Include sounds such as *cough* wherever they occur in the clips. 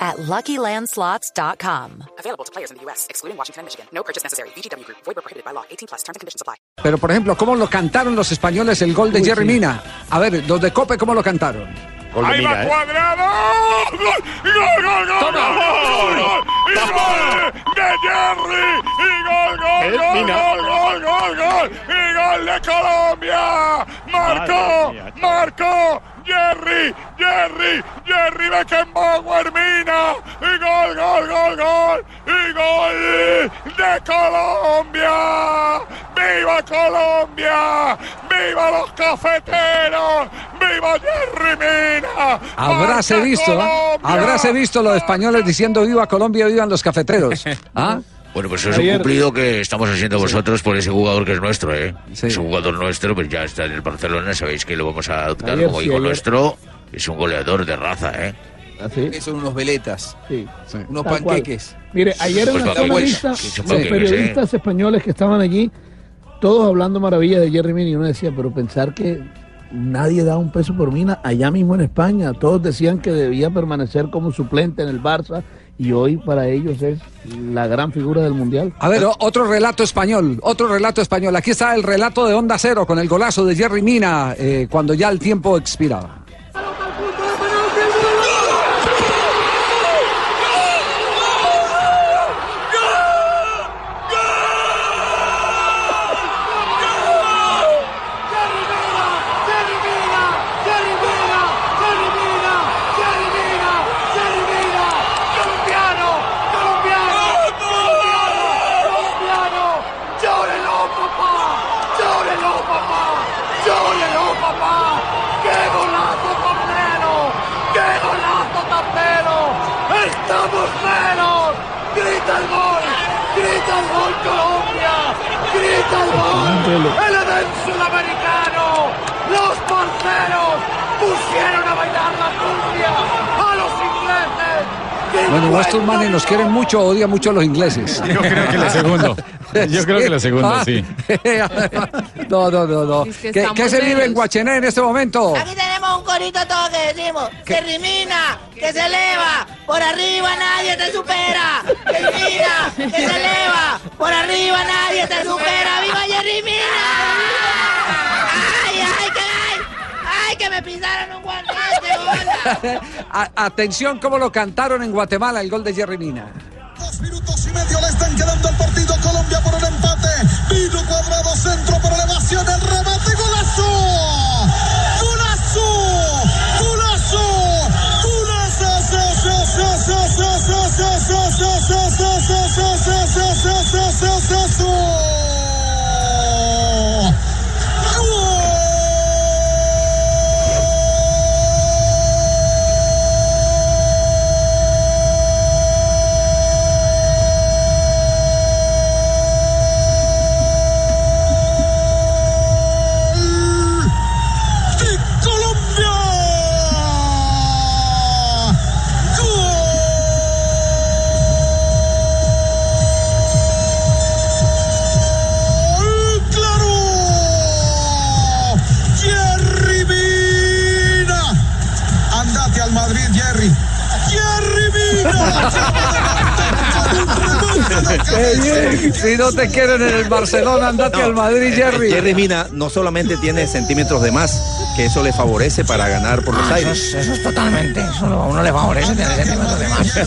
at LuckyLandSlots.com. Available to players in the U.S., excluding Washington and Michigan. No purchase necessary. VGW Group. Void where prohibited by law. 18 plus. Terms and conditions apply. Pero, por ejemplo, ¿cómo lo cantaron los españoles el gol de Jerry Mina? A ver, los de Cope, ¿cómo lo cantaron? Gol de Ahí va Mina, ¿eh? cuadrado. ¡Gol! ¡Gol, gol, gol! Toma. ¡Gol! ¡Gol! ¡Y gol de Jerry! ¡Y gol, gol, gol, Mina. gol, gol, gol, gol! ¡Y gol de Colombia! ¡Marcó! ¡Marcó! Jerry, Jerry, Jerry Beckenbauer Mina, y gol, gol, gol, gol, y gol de Colombia, viva Colombia, viva los cafeteros, viva Jerry Mina. Habráse ¡Marca visto. Colombia! habráse visto los españoles diciendo viva Colombia, vivan los cafeteros. ¿Ah? Bueno, pues eso es un cumplido que estamos haciendo vosotros por ese jugador que es nuestro, ¿eh? Sí. Es un jugador nuestro, pues ya está en el Barcelona, sabéis que lo vamos a adoptar Ayer como sí, hijo ayer. nuestro. Es un goleador de raza, ¿eh? Así, Son unos veletas, sí. unos Tal cual. panqueques. Mire, ayer en Pues la que son los panqueques, periodistas españoles que estaban allí, todos hablando maravillas de Jerry Mina, y uno decía, pero pensar que nadie da un peso por Mina allá mismo en España. Todos decían que debía permanecer como suplente en el Barça, y hoy para ellos es la gran figura del Mundial. A ver, otro relato español, otro relato español. Aquí está el relato de Onda Cero con el golazo de Jerry Mina eh, cuando ya el tiempo expiraba. ¡Estamos menos! ¡Grita el gol! ¡Grita el gol Colombia! ¡Grita el gol! ¡El Edén sudamericano! ¡Los porteros pusieron a bailar la cumbia a los ingleses! Bueno, estos manes nos quieren mucho, odian mucho a los ingleses. Yo creo que la segunda. *laughs* Yo creo que la segunda, sí. *laughs* No, no, no, no. Es que ¿Qué, qué se vive en. Guachené en este momento? Aquí tenemos un corito todo que decimos, que rimina, que se eleva, por arriba nadie te supera, que rimina, que se eleva, por arriba nadie te supera, ¡viva Jerry Mina! ¡Ay, ay, que ay! ¡Ay, que me pisaron un guante, atención cómo lo cantaron en Guatemala el gol de Jerry Mina. Dos minutos y medio le están quedando al partido Colombia por el empate. Vino cuadrado centro por elevación, el remate, golazo. Golazo. Golazo. Golazo. so, so, Madrid, Jerry. Jerry cabeza. Si no te quieren en el Barcelona, andate al Madrid, Jerry. Jerry Mina no solamente tiene centímetros de más, que eso le favorece para ganar por los aires, Eso es totalmente, eso a uno le favorece tener sentimientos de más.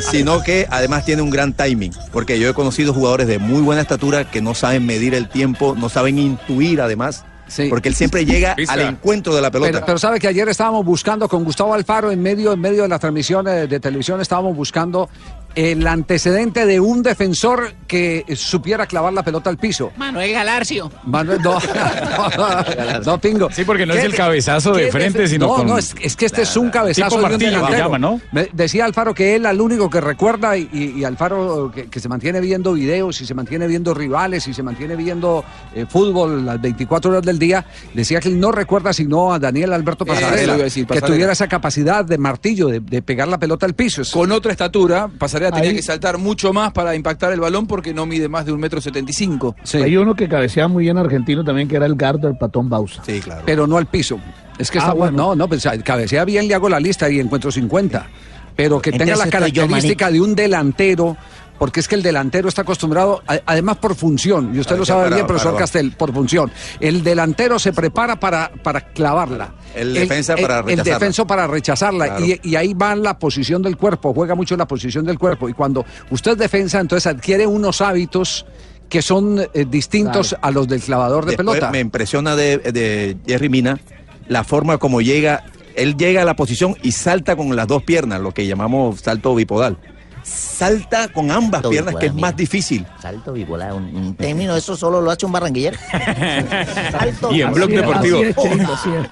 *laughs* sino que además tiene un gran timing, porque yo he conocido jugadores de muy buena estatura que no saben medir el tiempo, no saben intuir además, Sí. porque él siempre llega *laughs* Pista. al encuentro de la pelota. Pero, pero sabe que ayer estábamos buscando con Gustavo Alfaro en medio, en medio de las transmisiones de televisión, estábamos buscando el antecedente de un defensor que supiera clavar la pelota al piso. Manuel Galarcio. Manuel, no, *laughs* no, no, Pingo. Sí, porque no es ¿Qué el cabezazo de frente, sino No, con- no, es, es que este es un cabezazo Tipo de un martillo, que delantero. llama, ¿no? Me decía Alfaro que él al único que recuerda y, y- y Alfaro que, que se mantiene viendo videos y se mantiene viendo rivales y se mantiene viendo eh, fútbol las 24 horas del día, decía que él no recuerda sino a Daniel Alberto Eso Pasarela, que tuviera esa capacidad de martillo, de, de pegar la pelota al piso. Con otra estatura, Pasarela tenía Ahí- que saltar mucho más para impactar el balón porque no mide más de un metro setenta y cinco. Hay uno que cabeceaba muy bien argentino también, que era el Gardo, el patón Bausa. Sí, claro. pero no al piso. Es que Ah, está bueno. No, no, pues cabecea bien, le hago la lista y encuentro 50. Pero que tenga la yo, característica de un delantero, porque es que el delantero está acostumbrado, a- además por función, y usted lo sabe para- bien, profesor para- Castel, por función. El delantero se prepara para, para clavarla. El defensa para El rechazarla. defenso para rechazarla. Claro. Y, y ahí va la posición del cuerpo, juega mucho la posición del cuerpo. Y cuando usted es defensa, entonces adquiere unos hábitos que son eh, distintos a los del clavador de Después pelota. Me impresiona de, de Jerry Mina la forma como llega. Él llega a la posición y salta con las dos piernas, lo que llamamos salto bipodal. Salta con ambas Salto piernas, que es más difícil. Salto bipolar, un, un término, eso solo lo hace un barranquillero. *laughs* Salto Y en Blog Deportivo. es, es.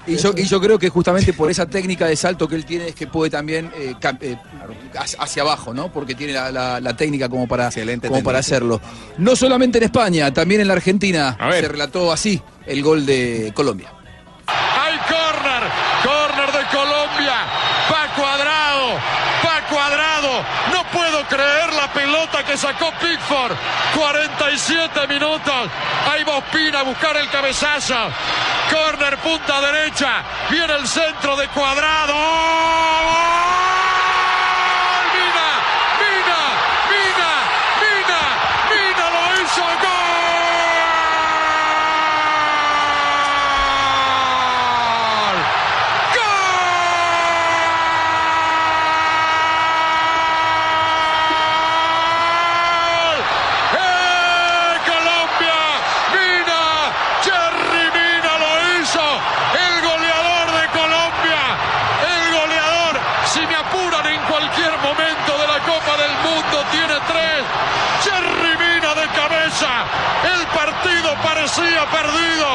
Y yo, y yo creo que justamente por esa técnica de salto que él tiene es que puede también eh, eh, hacia- abajo, ¿no? Porque tiene la, la- la técnica como para, Excelente como técnica. para hacerlo. No solamente en España, también en la Argentina se relató así el gol de Colombia. Hay córner, córner de Colombia. Va cuadrado, va cuadrado. No puedo creer la pelota sacó Pickford. 47 minutos. Ahí va Ospina a buscar el cabezazo. Córner, punta derecha. Viene el centro de cuadrado. ¡Gol! Mina, Mina, Mina, Mina, Mina lo hizo. ¡Gol! ¡Gol! ¡Eh, Colombia! ¡Mina! ¡Jerry Mina lo hizo! ¡El goleador de Colombia! ¡El goleador! Si me apuran en cualquier momento de la Copa del Mundo, tiene tres. ¡Jerry Mina de cabeza! El partido parecía perdido.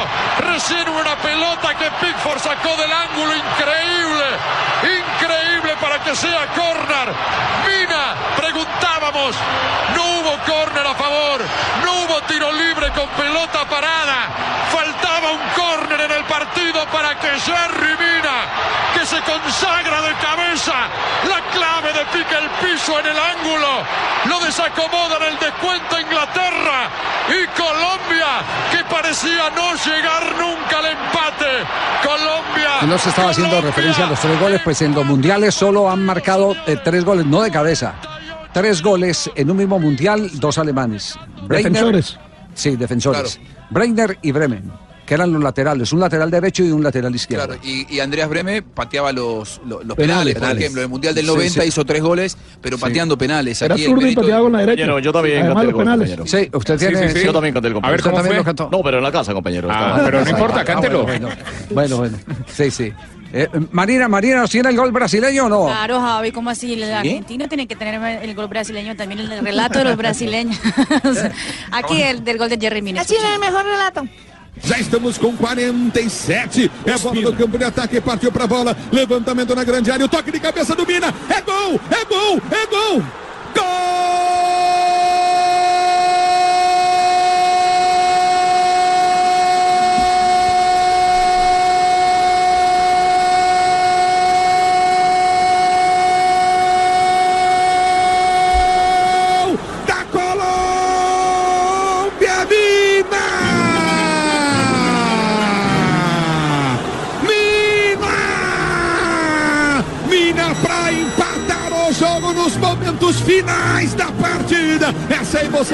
Recién una pelota que Pickford sacó del ángulo increíble. Increíble para que sea córner. Mina, preguntábamos. No hubo córner a favor. No hubo tiro libre con pelota parada. Faltaba un córner en el partido para que Jerry Mina, que se consagra de cabeza, la clave de pica el piso en el ángulo. Lo desacomoda en el descuento Inglaterra y Colombia, que parecía no llegar nunca al empate. Colombia. Y no se estaba haciendo Colombia. referencia a los tres goles, pues en los mundiales solo han marcado eh, tres goles, no de cabeza. Tres goles en un mismo mundial, dos alemanes. Defensores. Sí, defensores. Breiner y Bremen, que eran los laterales, un lateral derecho y un lateral izquierdo. Claro, y, y Andreas Breme pateaba los, los, los Penales. penales, por Penales. ejemplo. En el Mundial del Sí, 90 sí. hizo tres goles, pero pateando penales. Era zurdo y pateaba con la derecha. Compañero, yo también Además canté el gol, penales. Sí, usted Sí, tiene. sí, sí. Yo también canté el A compañero. ver, Usted ¿cómo también fue? lo cantó. No, pero en la casa, compañero. Ah, Estaba- pero no importa, cántelo. bueno, bueno, bueno. Sí, sí. Eh, Marina, Marina, ¿nos tiene el gol brasileño o no? Claro, Javi, ¿cómo así? El argentino tiene que tener el gol brasileño también, el relato de los brasileños. *laughs* Aquí el del gol de Jerry Mina. Así es el mejor relato. Já estamos com 47. É a bola do campo de ataque. Partiu pra bola. Levantamento na grande área. O toque de cabeça do Mina. É gol! É gol! É gol! Gol!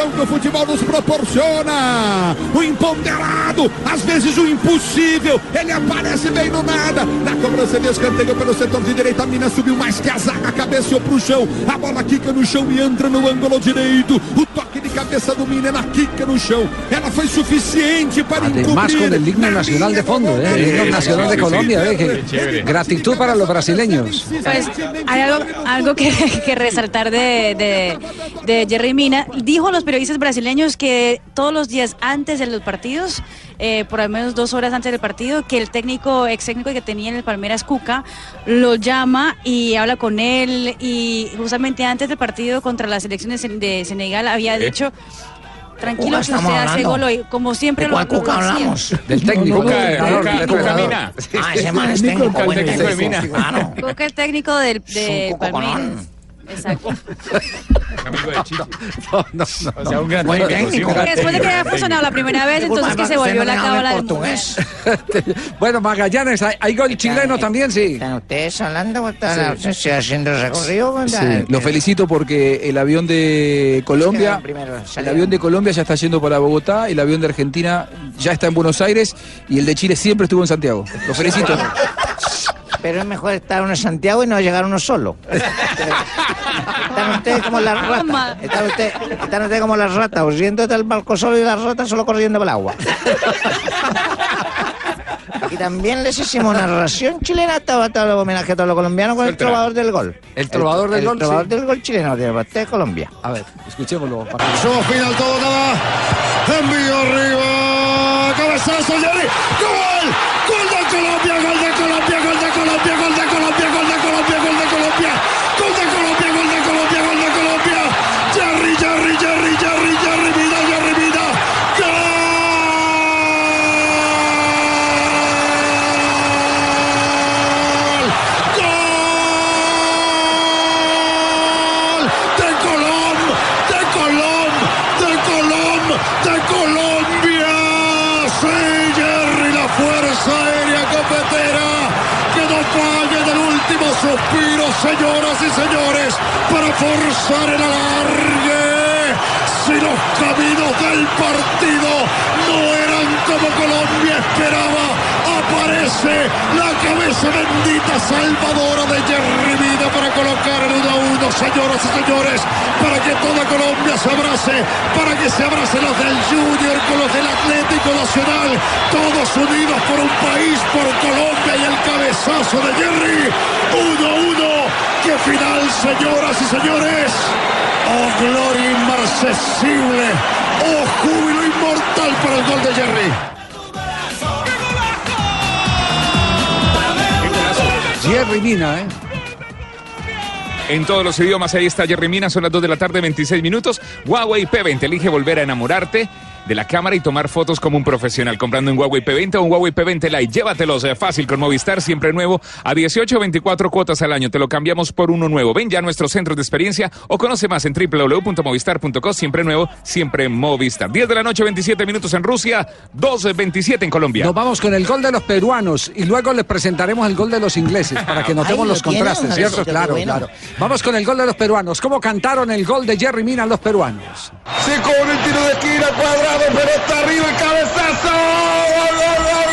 Emoção que o futebol nos proporciona. O imponderado, às vezes o impossível. Ele aparece bem no nada. Na cobrança de escanteio pelo setor de direita, a Mina subiu mais que a zaga, cabeceou pro chão. A bola quica no chão e entra no ângulo direito. O toque cabeça do Mineiro, quica no chão. Ela foi suficiente para Además encobrir. con el himno nacional de fondo, ¿eh? el himno nacional de Colombia. ¿eh? Que- gratitud para los brasileños. Pues hay algo, algo que, *laughs* que resaltar de, de, de Jerry Mina. Dijo a los periodistas brasileños que todos los días antes de los partidos, eh, por al menos dos horas antes del partido, que el técnico, ex técnico que tenía en el Palmeiras, Cuca, lo llama y habla con él. Y justamente antes del partido contra las elecciones de Senegal había dicho. Tranquilo que usted hace gol hoy, como siempre ¿De lo Cuca hacía. hablamos? *laughs* Del técnico. Cuca, Cuca, Cuca. Mina. Ah, ese man *laughs* es técnico, El bueno, técnico de Mina. Cuca el técnico del, de Palmeiras. Exacto. No, no, no. O sea, un gran técnico. gran Después de que haya funcionado la primera vez, entonces que se volvió la cábala del portugués. *laughs* Bueno, Magallanes, ¿hay, hay gol chileno también? Sí. ¿Están ustedes hablando? ¿Están Sí. haciendo el recorrido? Sí, lo felicito porque el avión de Colombia, el avión de Colombia ya está yendo para Bogotá, el avión de Argentina ya está en Buenos Aires y el de Chile siempre estuvo en Santiago. Lo felicito. *laughs* Pero es mejor estar uno en Santiago y no llegar uno solo. *laughs* Están ustedes como las ratas. Están ustedes, están ustedes como las ratas, huyendo del barco solo y las ratas solo corriendo por el agua. *laughs* Y también les hicimos una narración chilena, estaba todo el homenaje a todos los colombianos con el trovador del gol. El trovador del el gol, trovador sí. del gol chileno, de Colombia. A ver, escuchémoslo. Yo final todo nada. Envío arriba. Cabezazo, Jerry. ¡Gol! Forzar el alargue. Si los caminos del partido no eran como Colombia esperaba, aparece la cabeza bendita salvadora de Jerry Vida para colocar el 1 a 1, señoras y señores, para que toda Colombia se abrace, para que se abracen los del Junior con los del Atlético Nacional, todos unidos por un país, por Colombia y el cabezazo de Jerry. 1 a 1, qué final, señoras y señores. Oh, gloria inmarcesible. Oh, júbilo inmortal para el gol de Jerry. Jerry Mina, ¿eh? En todos los idiomas, ahí está Jerry Mina, son las 2 de la tarde, 26 minutos. Huawei P20, elige volver a enamorarte de la cámara y tomar fotos como un profesional. Comprando un Huawei P20 o un Huawei P20 Lite, llévatelos eh, fácil con Movistar, siempre nuevo, a 18 o 24 cuotas al año. Te lo cambiamos por uno nuevo. Ven ya a nuestros centros de experiencia o conoce más en www.movistar.co. Siempre nuevo, siempre Movistar. 10 de la noche, 27 minutos en Rusia, 2.27 en Colombia. Nos vamos con el gol de los peruanos y luego les presentaremos el gol de los ingleses para que notemos Ay, los contrastes, ¿cierto? Claro, bueno. claro. Vamos con el gol de los peruanos. ¿Cómo cantaron el gol de Jerry Mina los peruanos? Se cobra el tiro de esquina cuadrado, pero está arriba el cabezazo. ¡Gol, gol, gol, gol, gol,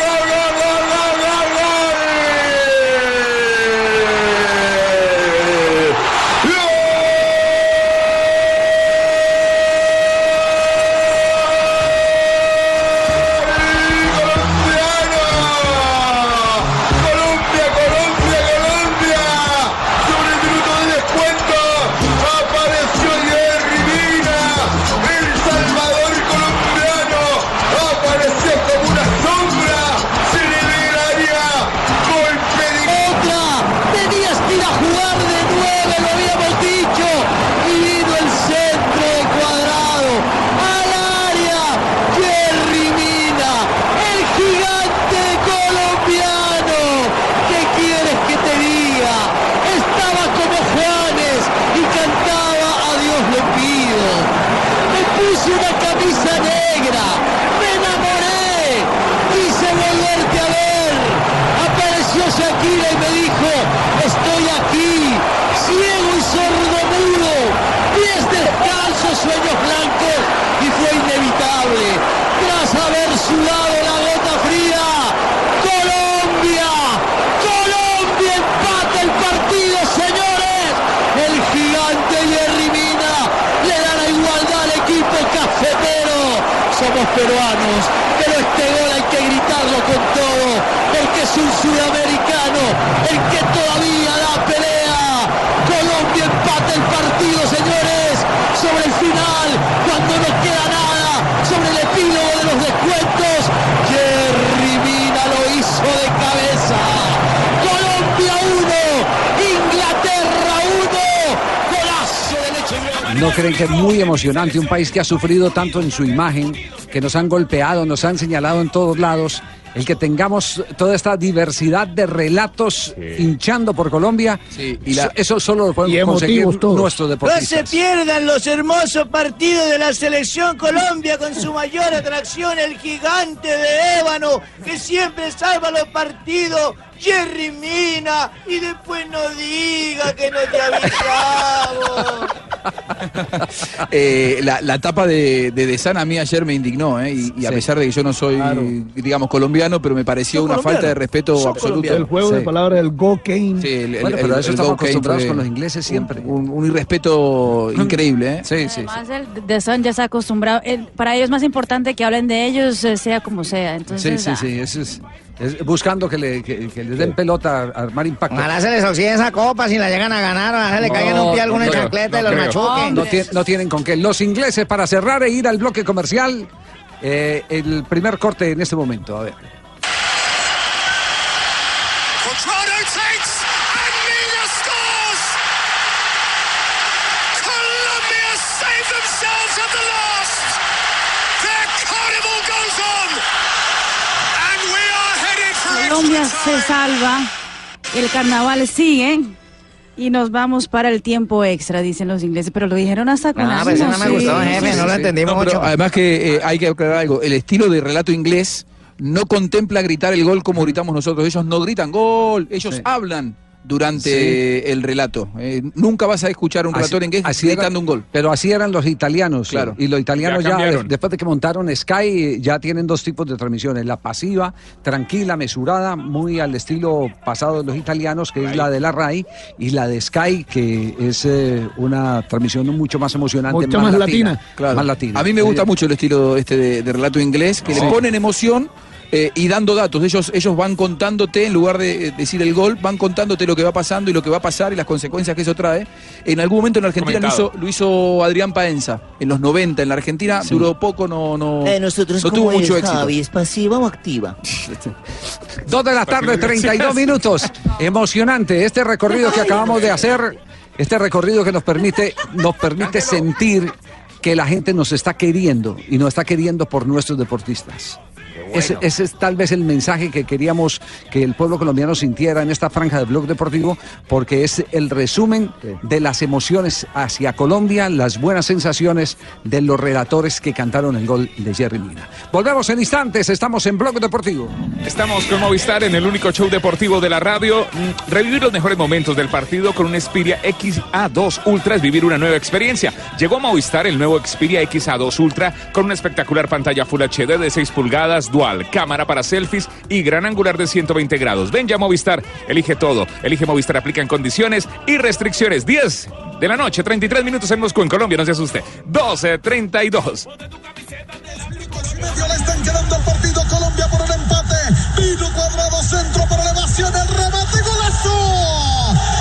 Y me dijo, estoy aquí, ciego y sordo mudo, pies descalzos, sueños blancos, y fue inevitable. Tras haber sudado la gota fría, Colombia, Colombia empata el partido, señores. El gigante Jerry Mina le da la igualdad al equipo cafetero. Somos peruanos, pero este gol hay que gritarlo con todo, porque es un sudameric el que todavía da pelea. Colombia empata el partido, señores, sobre el final, cuando no queda nada, sobre el epílogo de los descuentos. Jerry Mina lo hizo de cabeza. Colombia 1, Inglaterra 1, golazo de leche. ¿No creen que es muy emocionante un país que ha sufrido tanto en su imagen, que nos han golpeado, nos han señalado en todos lados? El que tengamos toda esta diversidad de relatos hinchando por Colombia, y la- eso solo lo podemos conseguir todos. nuestros No se deportistas. pierdan los hermosos partidos de la selección Colombia con su mayor atracción, el gigante de ébano que siempre salva los partidos, Jerry Mina, y después no diga que no te avisamos. *laughs* Eh, la, la tapa de, de De Sana a mí ayer me indignó, ¿eh? y, y a Sí. pesar de que yo no soy, digamos, colombiano, pero me pareció una colombianos. falta de respeto Son absoluto. El juego de palabras del go Kane. Sí, el, el- Bueno, pero el- eso el estamos acostumbrados con los ingleses siempre. Un, un irrespeto *clears throat* increíble, ¿eh? Sí, sí. Además, el de Son ya está acostumbrado. el- para ellos es más importante que hablen de ellos, eh, sea como sea. Sí, Entonces, sí, ah, sí, eso es, es buscando que le, que, que les den pelota a armar impacto. Ojalá se les oxide esa copa si la llegan a ganar, ojalá se le caigan un pie a alguna no creo, chancleta y no los creo. machuquen. No, tie- no tienen con qué. Los ingleses para cerrar e ir al bloque comercial. eh, el primer corte en este momento. A ver. Se salva, el carnaval sigue y nos vamos para el tiempo extra, dicen los ingleses. Pero lo dijeron hasta con Ah, eso no me sí. gustó, jefe, no lo entendimos No, pero mucho. además que eh, hay que aclarar algo. El estilo de relato inglés no contempla gritar el gol como gritamos nosotros. Ellos no gritan gol, ellos hablan durante el relato. Eh, nunca vas a escuchar un Así- relator inglés así era- gritando un gol. Pero así eran los italianos. Claro. Y los italianos Ya ya, cambiaron. de- después de que montaron Sky, ya tienen dos tipos de transmisiones. La pasiva, tranquila, mesurada, muy al estilo pasado de los italianos, que es la de la RAI, y la de Sky, que es eh, una transmisión mucho más emocionante. Mucho más latina. Claro. Más latina. A mí me gusta mucho el estilo este de, de relato inglés, que le ponen emoción eh, y dando datos. Ellos, ellos van contándote, en lugar de eh, decir el gol, van contándote lo que va pasando y lo que va a pasar y las consecuencias que eso trae. En algún momento en la Argentina lo hizo, lo hizo Adrián Paenza, en los 90. En la Argentina duró poco, no, no, Eh, nosotros no tuvo mucho éxito. Javi, ¿es pasiva o activa? *laughs* Dos de la tarde, 32 minutos. Emocionante este recorrido que acabamos de hacer, este recorrido que nos permite, nos permite sentir que la gente nos está queriendo y nos está queriendo por nuestros deportistas. Ese, ese es tal vez el mensaje que queríamos que el pueblo colombiano sintiera en esta franja de Blog Deportivo, porque es el resumen de las emociones hacia Colombia, las buenas sensaciones de los relatores que cantaron el gol de Jerry Mina. Volvemos en instantes, estamos en Blog Deportivo. Estamos con Movistar en el único show deportivo de la radio. Mm, Revivir los mejores momentos del partido con un Xperia XA2 Ultra es vivir una nueva experiencia. Llegó a Movistar el nuevo Xperia XA2 Ultra con una espectacular pantalla Full HD de 6 pulgadas, dual, cámara para selfies y gran angular de 120 grados. Ven ya Movistar, elige todo. Elige Movistar, aplica en condiciones y restricciones. 10 de la noche, 33 minutos en Moscú, en Colombia, no se asuste. 12, 32. medio le están quedando el partido Colombia por el empate. Vino cuadrado centro por elevación, el remate, golazo.